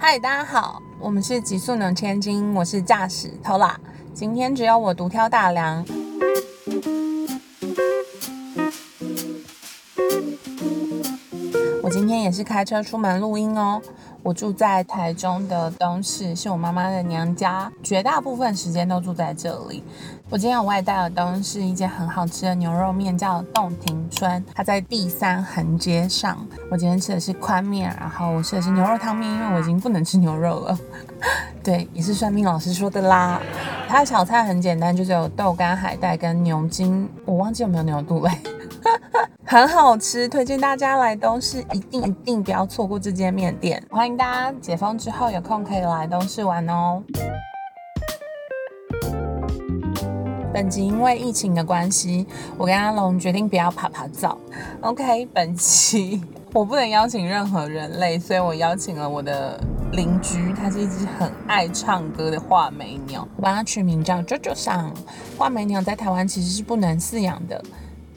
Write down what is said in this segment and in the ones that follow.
嗨，大家好，我们是极速能千金，我是驾驶 Tola，今天只有我独挑大梁。我今天也是开车出门录音哦。我住在台中的东市，是我妈妈的娘家，绝大部分时间都住在这里。我今天有外带的东是一间很好吃的牛肉面，叫洞庭春，它在第三横街上。我今天吃的是宽面，然后我吃的是牛肉汤面，因为我已经不能吃牛肉了。对，也是算命老师说的啦。他的小菜很简单，就是有豆干、海带跟牛筋，我忘记有没有牛肚嘞。很好吃，推荐大家来东市，一定一定不要错过这间面店。欢迎大家解封之后有空可以来东市玩哦。本集因为疫情的关系，我跟阿龙决定不要爬爬照。OK，本期 我不能邀请任何人类，所以我邀请了我的邻居，它是一只很爱唱歌的画眉鸟，我把它取名叫 JoJo 上。画眉鸟在台湾其实是不能饲养的。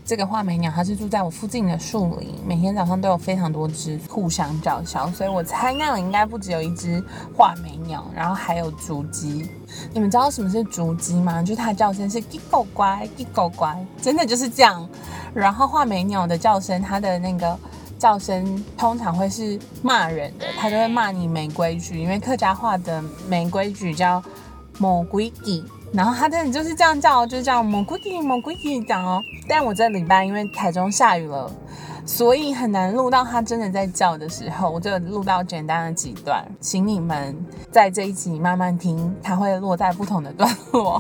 这个画眉鸟，它是住在我附近的树林，每天早上都有非常多只互相叫嚣，所以我猜那里应该不只有一只画眉鸟，然后还有竹鸡。你们知道什么是竹鸡吗？就是它的叫声是叽狗乖，叽狗乖，真的就是这样。然后画眉鸟的叫声，它的那个叫声通常会是骂人的，他就会骂你没规矩，因为客家话的没规矩叫某规矩。然后他真的就是这样叫，就是叫某规矩某规矩讲哦。但我这礼拜因为台中下雨了，所以很难录到他真的在叫的时候，我就录到简单的几段，请你们在这一集慢慢听，它会落在不同的段落。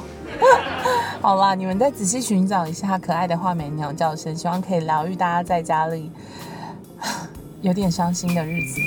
好啦，你们再仔细寻找一下可爱的画眉鸟叫声，希望可以疗愈大家在家里有点伤心的日子。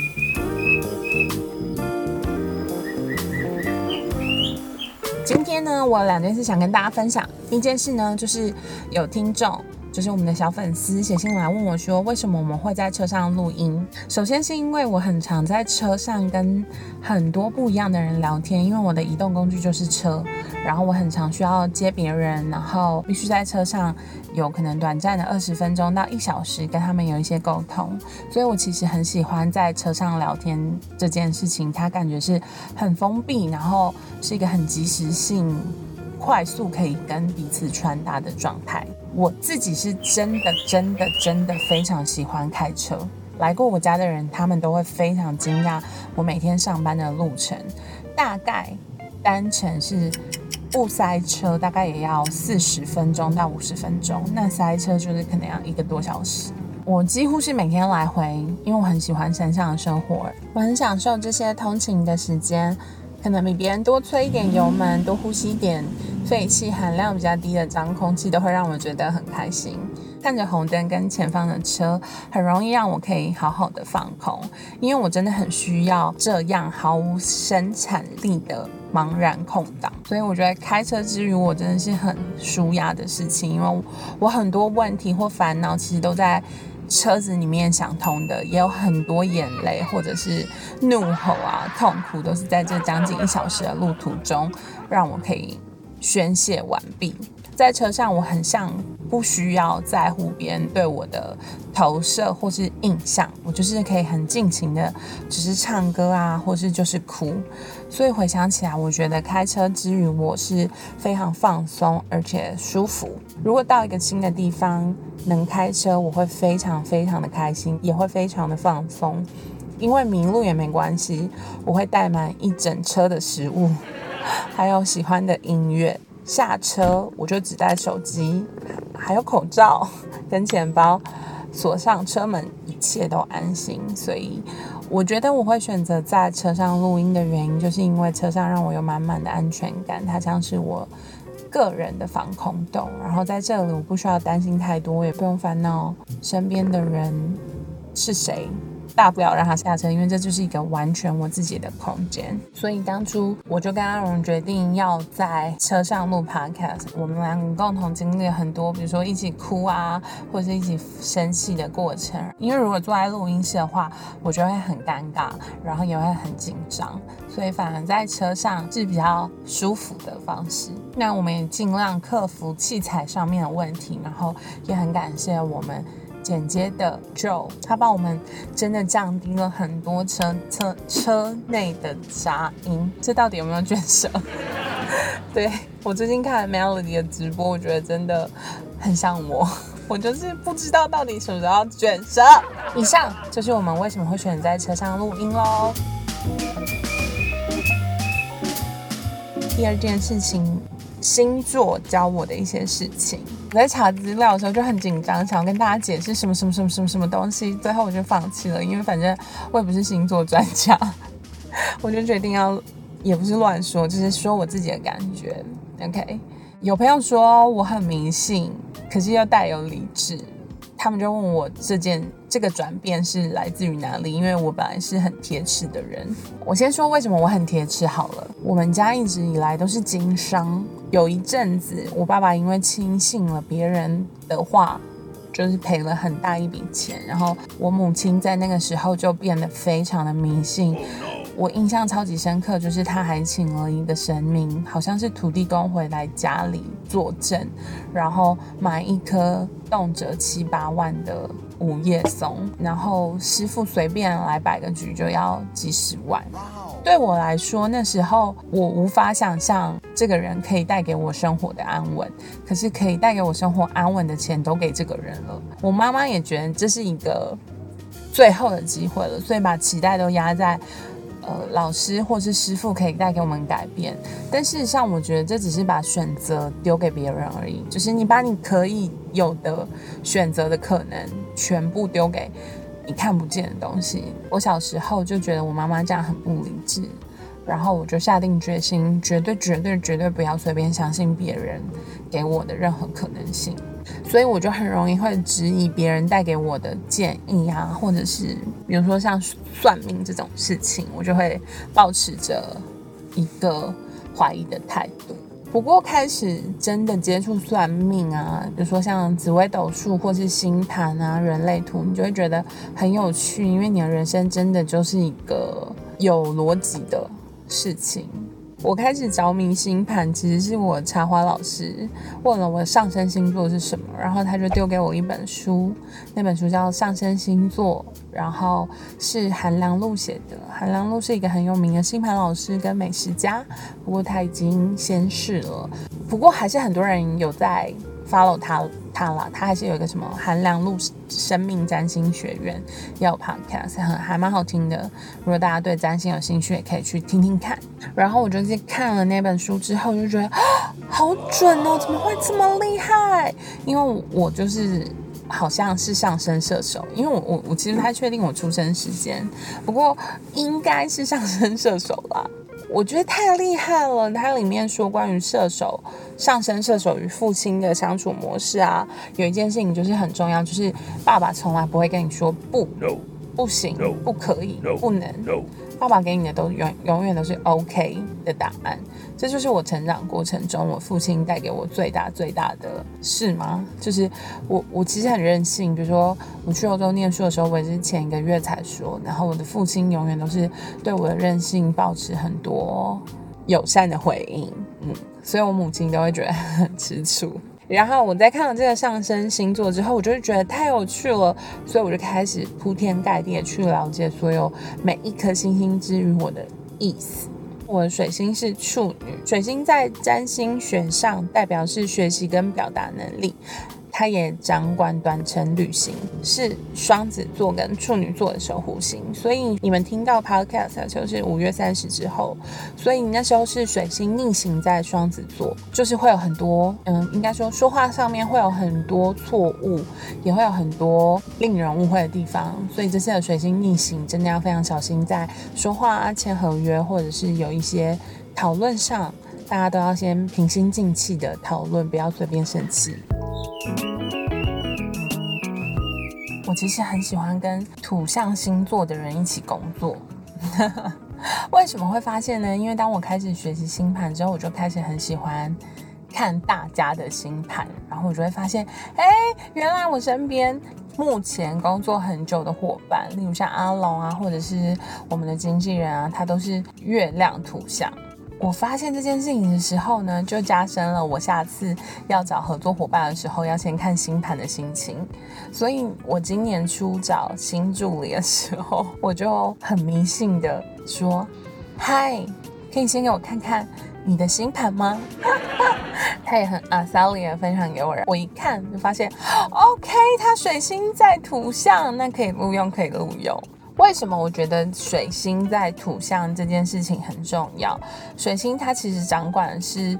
今天呢，我两件事想跟大家分享。一件事呢，就是有听众，就是我们的小粉丝写信来问我说，为什么我们会在车上录音？首先是因为我很常在车上跟很多不一样的人聊天，因为我的移动工具就是车。然后我很常需要接别人，然后必须在车上有可能短暂的二十分钟到一小时跟他们有一些沟通，所以我其实很喜欢在车上聊天这件事情，它感觉是很封闭，然后是一个很及时性、快速可以跟彼此穿搭的状态。我自己是真的、真的、真的非常喜欢开车，来过我家的人，他们都会非常惊讶我每天上班的路程，大概单程是。不塞车大概也要四十分钟到五十分钟，那塞车就是可能要一个多小时。我几乎是每天来回，因为我很喜欢山上的生活，我很享受这些通勤的时间，可能比别人多吹一点油门，多呼吸一点废气含量比较低的脏空气，都会让我觉得很开心。看着红灯跟前方的车，很容易让我可以好好的放空，因为我真的很需要这样毫无生产力的。茫然空档，所以我觉得开车之余，我真的是很舒压的事情，因为我很多问题或烦恼，其实都在车子里面想通的，也有很多眼泪或者是怒吼啊、痛苦，都是在这将近一小时的路途中，让我可以宣泄完毕。在车上，我很像不需要在乎别人对我的投射或是印象，我就是可以很尽情的，只是唱歌啊，或是就是哭。所以回想起来，我觉得开车之余，我是非常放松而且舒服。如果到一个新的地方能开车，我会非常非常的开心，也会非常的放松。因为迷路也没关系，我会带满一整车的食物，还有喜欢的音乐。下车我就只带手机，还有口罩跟钱包，锁上车门，一切都安心。所以我觉得我会选择在车上录音的原因，就是因为车上让我有满满的安全感，它像是我个人的防空洞。然后在这里我不需要担心太多，也不用烦恼身边的人是谁。大不了让他下车，因为这就是一个完全我自己的空间。所以当初我就跟阿荣决定要在车上录 podcast。我们两个共同经历很多，比如说一起哭啊，或者是一起生气的过程。因为如果坐在录音室的话，我觉得会很尴尬，然后也会很紧张。所以反而在车上是比较舒服的方式。那我们也尽量克服器材上面的问题，然后也很感谢我们。剪接的 Joe，他帮我们真的降低了很多车车车内的杂音。这到底有没有卷舌？对我最近看 Melody 的直播，我觉得真的很像我。我就是不知道到底什么时候要卷舌。以上就是我们为什么会选在车上录音喽。第二件事情，星座教我的一些事情。我在查资料的时候就很紧张，想要跟大家解释什么什么什么什么什么东西，最后我就放弃了，因为反正我也不是星座专家，我就决定要，也不是乱说，就是说我自己的感觉。OK，有朋友说我很迷信。可是又带有理智，他们就问我这件这个转变是来自于哪里？因为我本来是很铁齿的人。我先说为什么我很铁齿好了。我们家一直以来都是经商，有一阵子我爸爸因为轻信了别人的话，就是赔了很大一笔钱。然后我母亲在那个时候就变得非常的迷信。我印象超级深刻，就是他还请了一个神明，好像是土地公回来家里作证，然后买一棵动辄七八万的五叶松，然后师傅随便来摆个局就要几十万。对我来说，那时候我无法想象这个人可以带给我生活的安稳，可是可以带给我生活安稳的钱都给这个人了。我妈妈也觉得这是一个最后的机会了，所以把期待都压在。呃，老师或是师傅可以带给我们改变，但事实上，我觉得这只是把选择丢给别人而已。就是你把你可以有的选择的可能全部丢给你看不见的东西。我小时候就觉得我妈妈这样很不理智，然后我就下定决心，绝对、绝对、绝对不要随便相信别人给我的任何可能性。所以我就很容易会质疑别人带给我的建议啊，或者是比如说像算命这种事情，我就会保持着一个怀疑的态度。不过开始真的接触算命啊，比如说像紫微斗数或是星盘啊、人类图，你就会觉得很有趣，因为你的人生真的就是一个有逻辑的事情。我开始着迷星盘，其实是我茶花老师问了我上升星座是什么，然后他就丢给我一本书，那本书叫《上升星座》，然后是韩良露写的。韩良露是一个很有名的星盘老师跟美食家，不过他已经仙逝了。不过还是很多人有在 follow 他。他了，他还是有一个什么韩良路生命占星学院，也有 podcast，很还蛮好听的。如果大家对占星有兴趣，也可以去听听看。然后我就去看了那本书之后，就觉得啊好准哦，怎么会这么厉害？因为我就是好像是上升射手，因为我我我其实不太确定我出生时间，不过应该是上升射手啦。我觉得太厉害了！它里面说关于射手上升射手与父亲的相处模式啊，有一件事情就是很重要，就是爸爸从来不会跟你说不，不行，不可以，不能。爸爸给你的都永永远都是 OK 的答案，这就是我成长过程中我父亲带给我最大最大的事吗？就是我我其实很任性，比如说我去欧洲念书的时候，我也是前一个月才说，然后我的父亲永远都是对我的任性保持很多友善的回应，嗯，所以我母亲都会觉得很吃醋。然后我在看了这个上升星座之后，我就会觉得太有趣了，所以我就开始铺天盖地的去了解所有每一颗星星之于我的意思。我的水星是处女，水星在占星学上代表是学习跟表达能力。他也掌管短程旅行，是双子座跟处女座的守护星，所以你们听到 podcast 就是五月三十之后，所以你那时候是水星逆行在双子座，就是会有很多，嗯，应该说说话上面会有很多错误，也会有很多令人误会的地方，所以这次的水星逆行真的要非常小心，在说话啊、签合约或者是有一些讨论上，大家都要先平心静气的讨论，不要随便生气。其实很喜欢跟土象星座的人一起工作。为什么会发现呢？因为当我开始学习星盘之后，我就开始很喜欢看大家的星盘，然后我就会发现，哎，原来我身边目前工作很久的伙伴，例如像阿龙啊，或者是我们的经纪人啊，他都是月亮土象。我发现这件事情的时候呢，就加深了我下次要找合作伙伴的时候要先看星盘的心情。所以我今年初找新助理的时候，我就很迷信的说：“嗨，可以先给我看看你的星盘吗？” 他也很啊，Sally 也分享给我，我一看就发现，OK，他水星在土象，那可以录用，可以录用。为什么我觉得水星在土象这件事情很重要？水星它其实掌管的是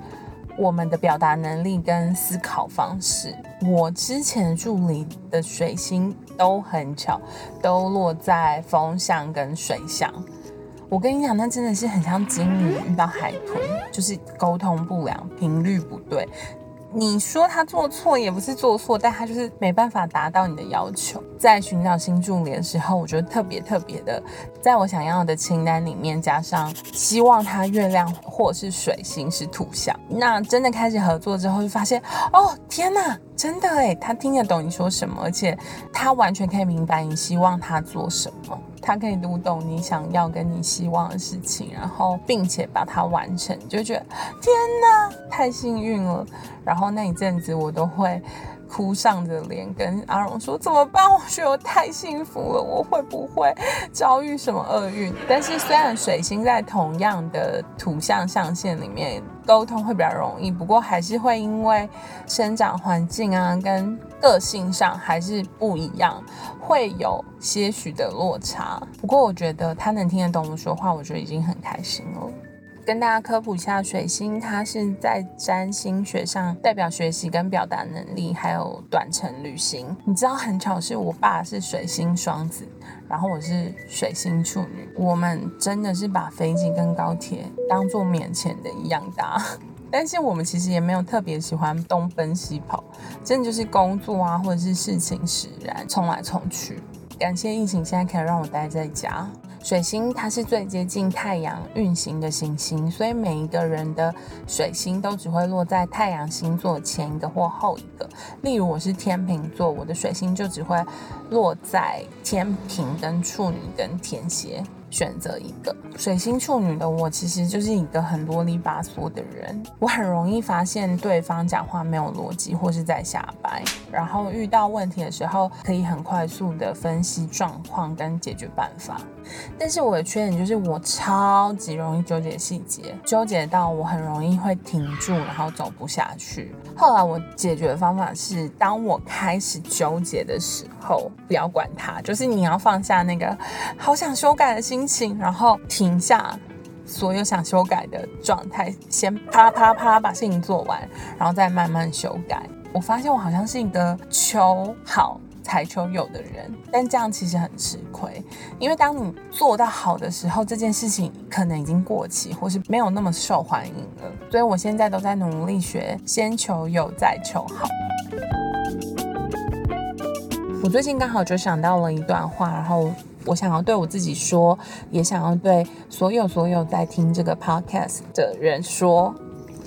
我们的表达能力跟思考方式。我之前助理的水星都很巧，都落在风象跟水象。我跟你讲，那真的是很像金鱼遇到海豚，就是沟通不良，频率不对。你说他做错也不是做错，但他就是没办法达到你的要求。在寻找新助理的时候，我觉得特别特别的，在我想要的清单里面加上希望他月亮或是水星是土象。那真的开始合作之后，就发现哦天呐，真的诶，他听得懂你说什么，而且他完全可以明白你希望他做什么。他可以读懂你想要跟你希望的事情，然后并且把它完成，就觉得天哪，太幸运了。然后那一阵子我都会。哭丧着脸跟阿荣说：“怎么办？我觉得我太幸福了，我会不会遭遇什么厄运？”但是虽然水星在同样的土象象限里面，沟通会比较容易，不过还是会因为生长环境啊跟个性上还是不一样，会有些许的落差。不过我觉得他能听得懂我说话，我觉得已经很开心了。跟大家科普一下，水星它是在占星学上代表学习跟表达能力，还有短程旅行。你知道很巧是我爸是水星双子，然后我是水星处女，我们真的是把飞机跟高铁当做免钱的一样搭。但是我们其实也没有特别喜欢东奔西跑，真的就是工作啊或者是事情使然，冲来冲去。感谢疫情现在可以让我待在家。水星它是最接近太阳运行的行星，所以每一个人的水星都只会落在太阳星座前一个或后一个。例如我是天秤座，我的水星就只会落在天平、跟处女、跟天蝎。选择一个水星处女的我，其实就是一个很啰里吧嗦的人。我很容易发现对方讲话没有逻辑，或是在瞎掰。然后遇到问题的时候，可以很快速的分析状况跟解决办法。但是我的缺点就是我超级容易纠结细节，纠结到我很容易会停住，然后走不下去。后来我解决的方法是，当我开始纠结的时候，不要管它，就是你要放下那个好想修改的心。然后停下所有想修改的状态，先啪啪啪把事情做完，然后再慢慢修改。我发现我好像是一个求好才求有的人，但这样其实很吃亏，因为当你做到好的时候，这件事情可能已经过期，或是没有那么受欢迎了。所以我现在都在努力学，先求有再求好。我最近刚好就想到了一段话，然后。我想要对我自己说，也想要对所有所有在听这个 podcast 的人说：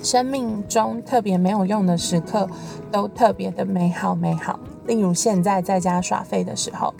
生命中特别没有用的时刻，都特别的美好美好。例如现在在家耍废的时候，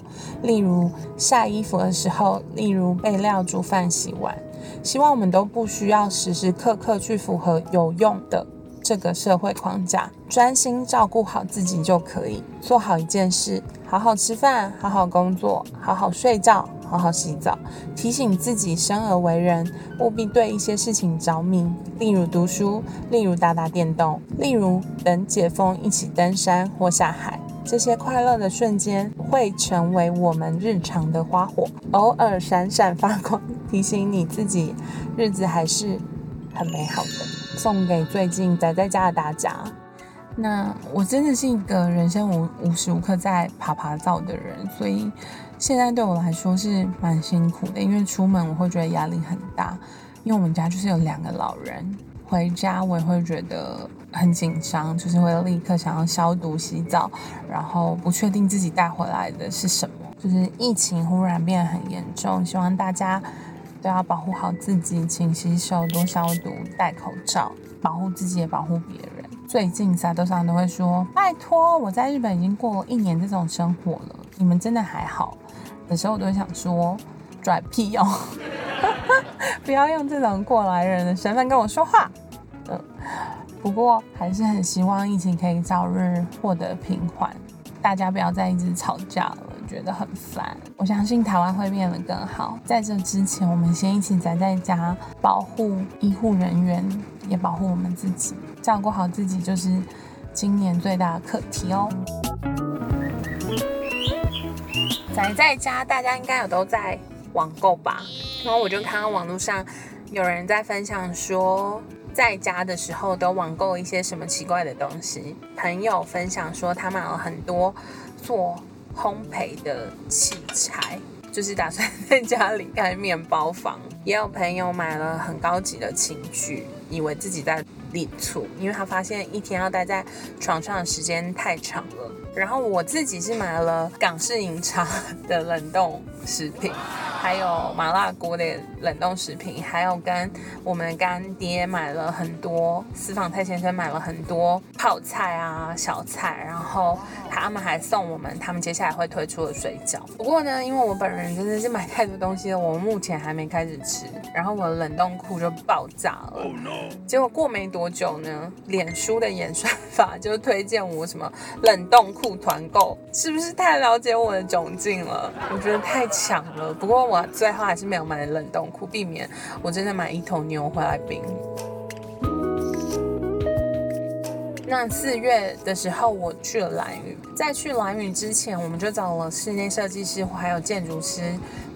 例如晒衣服的时候，例如备料、煮饭、洗碗。希望我们都不需要时时刻刻去符合有用的这个社会框架，专心照顾好自己就可以做好一件事。好好吃饭，好好工作，好好睡觉，好好洗澡。提醒自己生而为人，务必对一些事情着迷，例如读书，例如打打电动，例如等解封一起登山或下海。这些快乐的瞬间会成为我们日常的花火，偶尔闪闪发光，提醒你自己日子还是很美好的。送给最近宅在家的大家。那我真的是一个人生无无时无刻在爬爬灶的人，所以现在对我来说是蛮辛苦的。因为出门我会觉得压力很大，因为我们家就是有两个老人，回家我也会觉得很紧张，就是会立刻想要消毒洗澡，然后不确定自己带回来的是什么。就是疫情忽然变得很严重，希望大家都要保护好自己，勤洗手、多消毒、戴口罩，保护自己也保护别人。最近撒豆上都会说：“拜托，我在日本已经过了一年这种生活了，你们真的还好？”有时候我都想说：“拽屁哦！”不要用这种过来人的身份跟我说话。嗯，不过还是很希望疫情可以早日获得平缓，大家不要再一直吵架了，觉得很烦。我相信台湾会变得更好。在这之前，我们先一起宅在家，保护医护人员，也保护我们自己，照顾好自己，就是今年最大的课题哦。宅在家，大家应该有都在网购吧？然后我就看到网络上有人在分享说，在家的时候都网购一些什么奇怪的东西。朋友分享说，他买了很多做烘焙的器材，就是打算在家里开面包房。也有朋友买了很高级的寝具，以为自己在立处，因为他发现一天要待在床上的时间太长了。然后我自己是买了港式饮茶的冷冻食品。还有麻辣锅的冷冻食品，还有跟我们干爹买了很多，私房菜先生买了很多泡菜啊、小菜，然后他们还送我们他们接下来会推出的水饺。不过呢，因为我本人真的是买太多东西了，我目前还没开始吃，然后我的冷冻库就爆炸了。结果过没多久呢，脸书的演算法就推荐我什么冷冻酷团购，是不是太了解我的窘境了？我觉得太强了。不过。我最后还是没有买冷冻库，避免我真的买一头牛回来冰。那四月的时候，我去了蓝屿。在去蓝屿之前，我们就找了室内设计师还有建筑师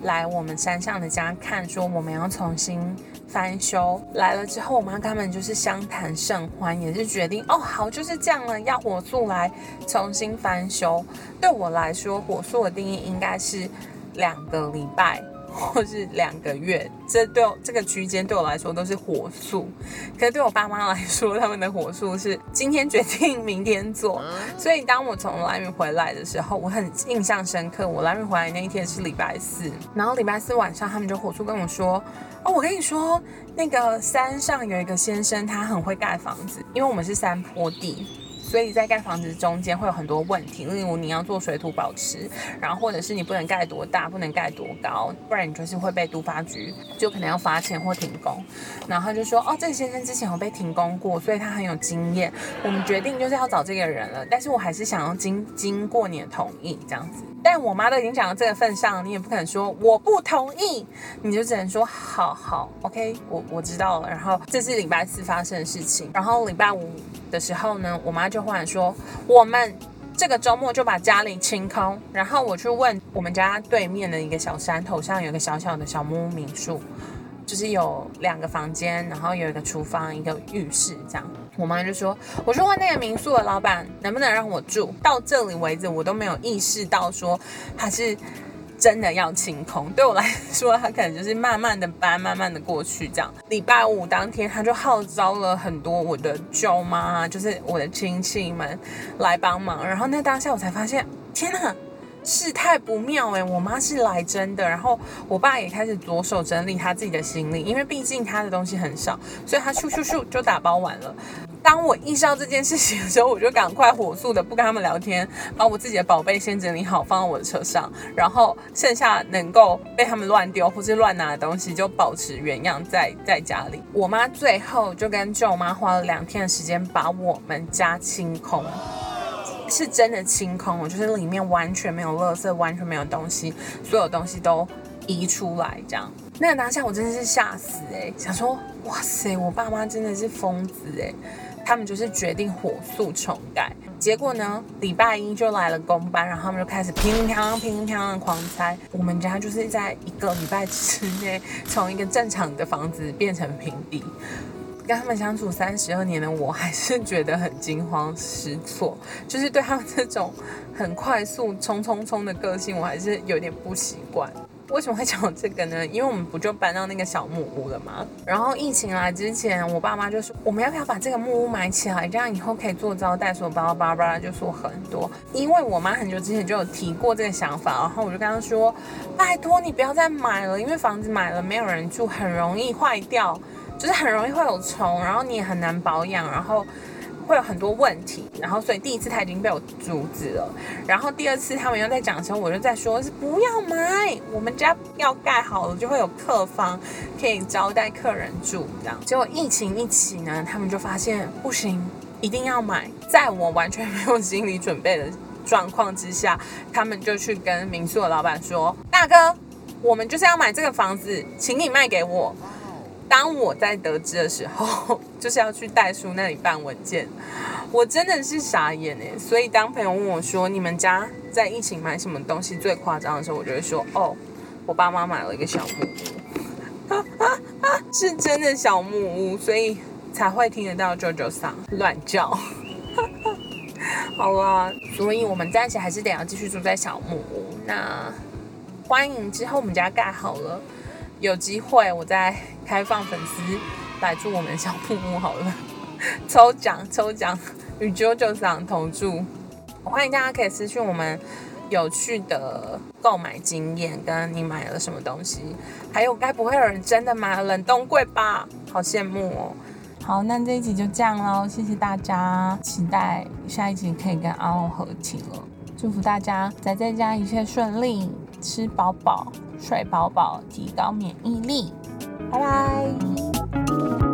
来我们山上的家看，说我们要重新翻修。来了之后，我妈他们就是相谈甚欢，也是决定哦，好，就是这样了，要火速来重新翻修。对我来说，火速的定义应该是。两个礼拜或是两个月，这对这个区间对我来说都是火速，可是对我爸妈来说，他们的火速是今天决定，明天做。所以当我从蓝屿回来的时候，我很印象深刻。我蓝屿回来那一天是礼拜四，然后礼拜四晚上他们就火速跟我说：“哦，我跟你说，那个山上有一个先生，他很会盖房子，因为我们是山坡地。”所以在盖房子中间会有很多问题，例如你要做水土保持，然后或者是你不能盖多大，不能盖多高，不然你就是会被都发局就可能要罚钱或停工。然后就说哦，这个先生之前有被停工过，所以他很有经验。我们决定就是要找这个人了，但是我还是想要经经过你的同意这样子。但我妈都已经讲到这个份上，你也不肯说我不同意，你就只能说好好，OK，我我知道了。然后这是礼拜四发生的事情，然后礼拜五的时候呢，我妈就忽然说，我们这个周末就把家里清空。然后我去问我们家对面的一个小山头上有个小小的小木屋民宿。就是有两个房间，然后有一个厨房，一个浴室，这样。我妈就说：“我说问那个民宿的老板能不能让我住到这里为止，我都没有意识到说他是真的要清空。对我来说，他可能就是慢慢的搬，慢慢的过去这样。礼拜五当天，他就号召了很多我的舅妈，就是我的亲戚们来帮忙。然后那当下我才发现，天哪！事态不妙哎，我妈是来真的，然后我爸也开始着手整理他自己的行李，因为毕竟他的东西很少，所以他咻咻咻就打包完了。当我意识到这件事情的时候，我就赶快火速的不跟他们聊天，把我自己的宝贝先整理好，放到我的车上，然后剩下能够被他们乱丢或是乱拿的东西就保持原样在在家里。我妈最后就跟舅妈花了两天的时间把我们家清空。是真的清空了，就是里面完全没有垃圾，完全没有东西，所有东西都移出来，这样。那个当下我真的是吓死哎，想说哇塞，我爸妈真的是疯子哎，他们就是决定火速重盖。结果呢，礼拜一就来了工班，然后他们就开始乒乒乓乓、乒乓的狂拆。我们家就是在一个礼拜之内，从一个正常的房子变成平地。跟他们相处三十二年的我，还是觉得很惊慌失措，就是对他们这种很快速、冲冲冲的个性，我还是有点不习惯。为什么会讲这个呢？因为我们不就搬到那个小木屋了吗？然后疫情来之前，我爸妈就说，我们要不要把这个木屋买起来，这样以后可以做招待所，巴拉巴拉就说很多。因为我妈很久之前就有提过这个想法，然后我就跟她说，拜托你不要再买了，因为房子买了没有人住，很容易坏掉。就是很容易会有虫，然后你也很难保养，然后会有很多问题，然后所以第一次他已经被我阻止了，然后第二次他们又在讲的时候，我就在说是不要买，我们家要盖好了就会有客房可以招待客人住这样。结果疫情一起呢，他们就发现不行，一定要买，在我完全没有心理准备的状况之下，他们就去跟民宿的老板说：“大哥，我们就是要买这个房子，请你卖给我。”当我在得知的时候，就是要去代书那里办文件，我真的是傻眼哎。所以当朋友问我说你们家在疫情买什么东西最夸张的时候，我就会说哦，我爸妈买了一个小木屋，是真的小木屋，所以才会听得到舅舅嗓乱叫。好了，所以我们暂时还是得要继续住在小木屋。那欢迎之后我们家盖好了。有机会我再开放粉丝来住我们小木屋好了，抽奖抽奖与 JoJo 赏同住，欢迎大家可以私讯我们有趣的购买经验，跟你买了什么东西，还有该不会有人真的买了冷冻柜吧？好羡慕哦！好，那这一集就这样喽，谢谢大家，期待下一集可以跟阿龙合体了，祝福大家宅在家一切顺利，吃饱饱睡饱饱提高免疫力。拜拜。